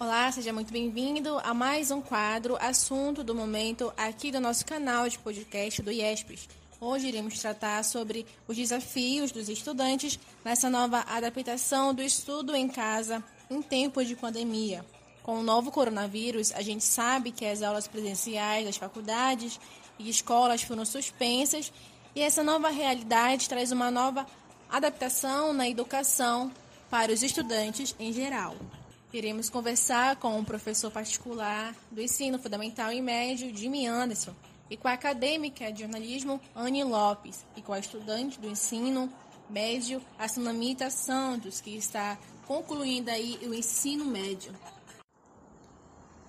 Olá, seja muito bem-vindo a mais um quadro Assunto do Momento aqui do nosso canal de podcast do IESPES. Hoje iremos tratar sobre os desafios dos estudantes nessa nova adaptação do estudo em casa em tempo de pandemia. Com o novo coronavírus, a gente sabe que as aulas presenciais das faculdades e escolas foram suspensas e essa nova realidade traz uma nova adaptação na educação para os estudantes em geral. Iremos conversar com um professor particular do ensino fundamental e médio, Jimmy Anderson, e com a acadêmica de jornalismo, Anne Lopes, e com a estudante do ensino médio, a Sunamita Santos, que está concluindo aí o ensino médio.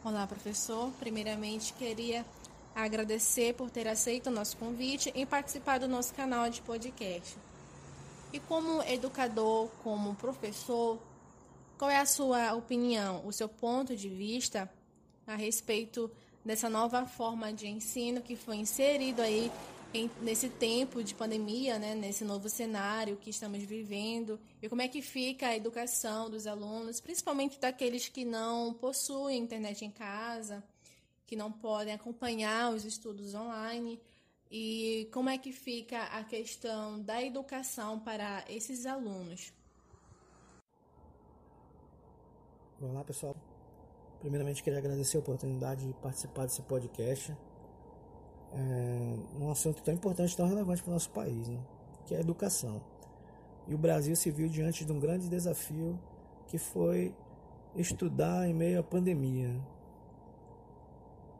Olá, professor. Primeiramente, queria agradecer por ter aceito o nosso convite em participar do nosso canal de podcast. E como educador, como professor, qual é a sua opinião, o seu ponto de vista a respeito dessa nova forma de ensino que foi inserido aí em, nesse tempo de pandemia, né, nesse novo cenário que estamos vivendo, e como é que fica a educação dos alunos, principalmente daqueles que não possuem internet em casa, que não podem acompanhar os estudos online, e como é que fica a questão da educação para esses alunos? Olá pessoal, primeiramente queria agradecer a oportunidade de participar desse podcast. É um assunto tão importante, tão relevante para o nosso país, né? que é a educação. E o Brasil se viu diante de um grande desafio que foi estudar em meio à pandemia.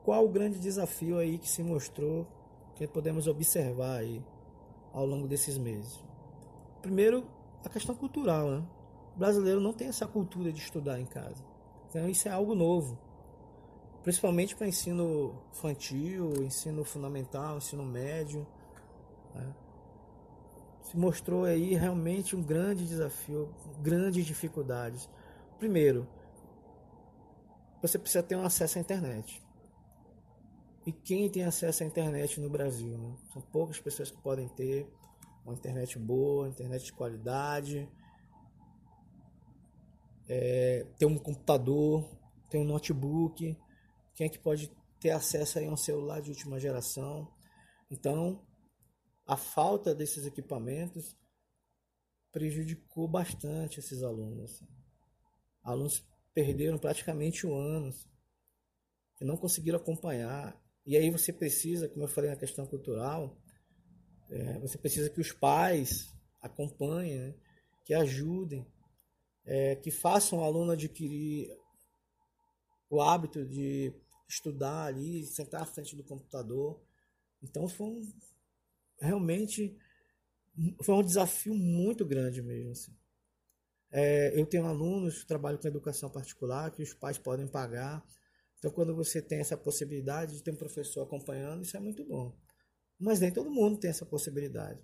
Qual o grande desafio aí que se mostrou que podemos observar aí ao longo desses meses? Primeiro, a questão cultural, né? Brasileiro não tem essa cultura de estudar em casa. Então isso é algo novo. Principalmente para ensino infantil, ensino fundamental, ensino médio. Né? Se mostrou aí realmente um grande desafio, grandes dificuldades. Primeiro, você precisa ter um acesso à internet. E quem tem acesso à internet no Brasil? Né? São poucas pessoas que podem ter uma internet boa, internet de qualidade é, ter um computador, ter um notebook, quem é que pode ter acesso a um celular de última geração. Então, a falta desses equipamentos prejudicou bastante esses alunos. Alunos perderam praticamente um ano e não conseguiram acompanhar. E aí você precisa, como eu falei na questão cultural, é, você precisa que os pais acompanhem, né, que ajudem é, que façam o aluno adquirir o hábito de estudar ali, sentar à frente do computador. Então foi um, realmente foi um desafio muito grande mesmo. Assim. É, eu tenho alunos que trabalham com educação particular que os pais podem pagar. Então, quando você tem essa possibilidade de ter um professor acompanhando, isso é muito bom. Mas nem todo mundo tem essa possibilidade.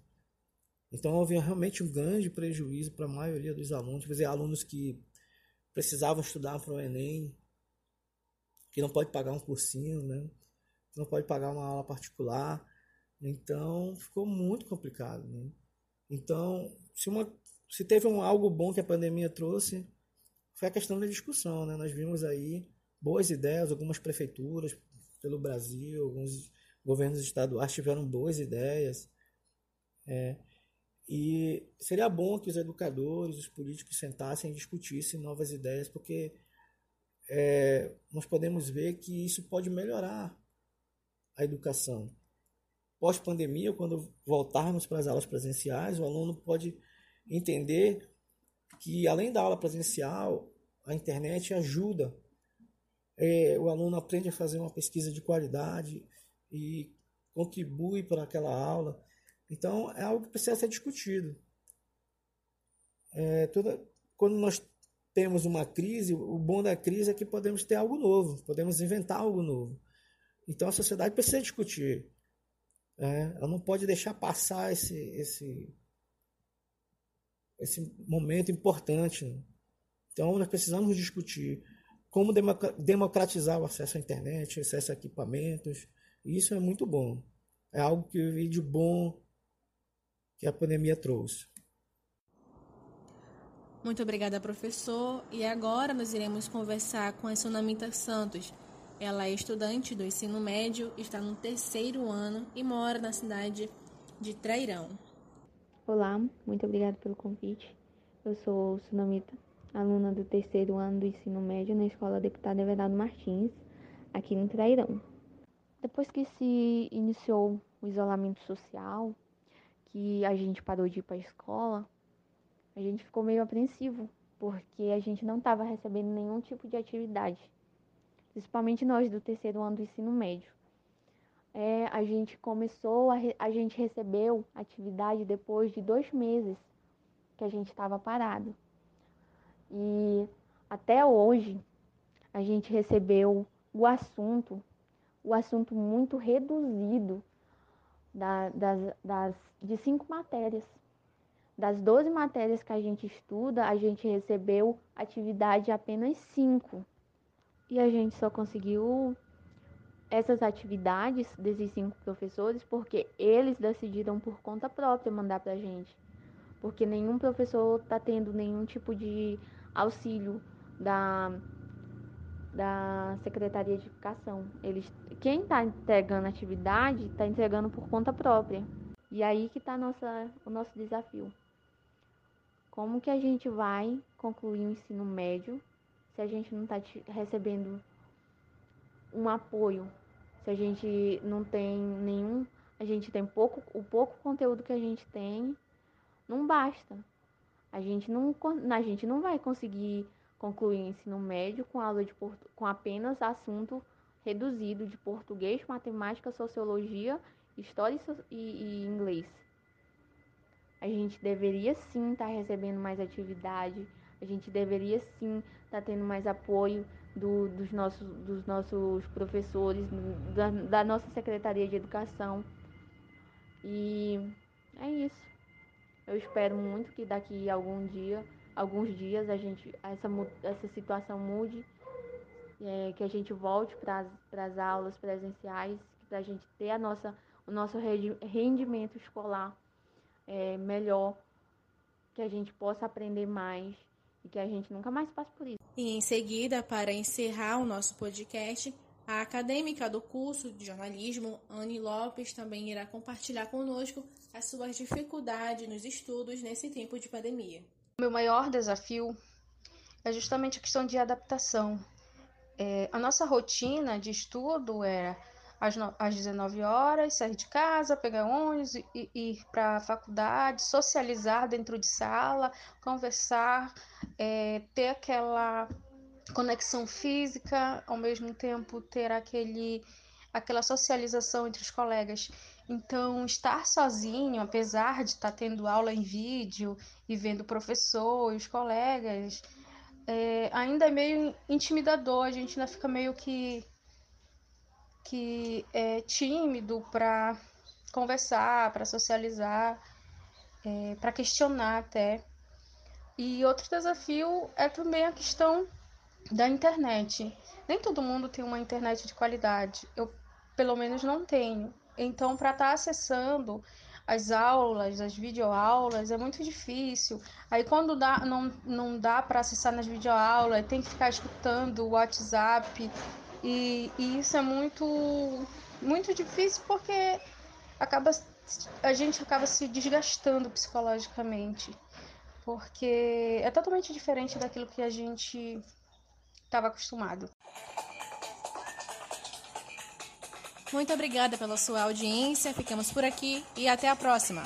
Então houve realmente um grande prejuízo para a maioria dos alunos, quer dizer, alunos que precisavam estudar para o Enem, que não pode pagar um cursinho, né? não pode pagar uma aula particular. Então ficou muito complicado. Né? Então, se, uma, se teve um, algo bom que a pandemia trouxe, foi a questão da discussão. Né? Nós vimos aí boas ideias, algumas prefeituras pelo Brasil, alguns governos estaduais tiveram boas ideias. É, e seria bom que os educadores, os políticos sentassem e discutissem novas ideias, porque é, nós podemos ver que isso pode melhorar a educação. Pós-pandemia, quando voltarmos para as aulas presenciais, o aluno pode entender que, além da aula presencial, a internet ajuda. É, o aluno aprende a fazer uma pesquisa de qualidade e contribui para aquela aula. Então, é algo que precisa ser discutido. É, toda, quando nós temos uma crise, o bom da crise é que podemos ter algo novo, podemos inventar algo novo. Então, a sociedade precisa discutir. É, ela não pode deixar passar esse, esse, esse momento importante. Né? Então, nós precisamos discutir como democratizar o acesso à internet, acesso a equipamentos. Isso é muito bom. É algo que vi de bom que a pandemia trouxe. Muito obrigada, professor. E agora nós iremos conversar com a Sunamita Santos. Ela é estudante do ensino médio, está no terceiro ano e mora na cidade de Trairão. Olá, muito obrigada pelo convite. Eu sou Sunamita, aluna do terceiro ano do ensino médio na Escola Deputado Everaldo Martins, aqui no Trairão. Depois que se iniciou o isolamento social, que a gente parou de ir para a escola, a gente ficou meio apreensivo, porque a gente não estava recebendo nenhum tipo de atividade, principalmente nós do terceiro ano do ensino médio. É, a gente começou, a, a gente recebeu atividade depois de dois meses que a gente estava parado. E até hoje a gente recebeu o assunto, o assunto muito reduzido da, das, das, de cinco matérias. Das 12 matérias que a gente estuda, a gente recebeu atividade apenas 5. E a gente só conseguiu essas atividades desses cinco professores porque eles decidiram por conta própria mandar para a gente. Porque nenhum professor está tendo nenhum tipo de auxílio da, da Secretaria de Educação. Eles, quem está entregando atividade está entregando por conta própria. E aí que está o nosso desafio. Como que a gente vai concluir o ensino médio se a gente não está recebendo um apoio, se a gente não tem nenhum, a gente tem pouco, o pouco conteúdo que a gente tem, não basta. A gente não, a gente não vai conseguir concluir o ensino médio com aula de com apenas assunto reduzido de português, matemática, sociologia, história e, e inglês. A gente deveria sim estar tá recebendo mais atividade, a gente deveria sim estar tá tendo mais apoio do, dos, nossos, dos nossos professores, da, da nossa Secretaria de Educação. E é isso. Eu espero muito que daqui a algum dia, alguns dias, a gente, essa, essa situação mude, é, que a gente volte para as aulas presenciais, para a gente ter a nossa, o nosso rendimento escolar é, melhor, que a gente possa aprender mais e que a gente nunca mais passe por isso. E em seguida, para encerrar o nosso podcast, a acadêmica do curso de jornalismo, Anne Lopes, também irá compartilhar conosco as suas dificuldades nos estudos nesse tempo de pandemia. Meu maior desafio é justamente a questão de adaptação. É, a nossa rotina de estudo era às, às 19 horas, sair de casa, pegar ônibus e, e ir para a faculdade, socializar dentro de sala, conversar, é, ter aquela conexão física, ao mesmo tempo ter aquele, aquela socialização entre os colegas. Então, estar sozinho, apesar de estar tendo aula em vídeo e vendo o professor e os colegas, é, ainda é meio intimidador, a gente ainda fica meio que que é tímido para conversar, para socializar, é, para questionar até. E outro desafio é também a questão da internet. Nem todo mundo tem uma internet de qualidade. Eu, pelo menos, não tenho. Então, para estar tá acessando as aulas, as videoaulas, é muito difícil. Aí, quando dá, não, não dá para acessar nas videoaulas, tem que ficar escutando o WhatsApp e, e isso é muito, muito difícil porque acaba, a gente acaba se desgastando psicologicamente. Porque é totalmente diferente daquilo que a gente estava acostumado. Muito obrigada pela sua audiência. Ficamos por aqui e até a próxima.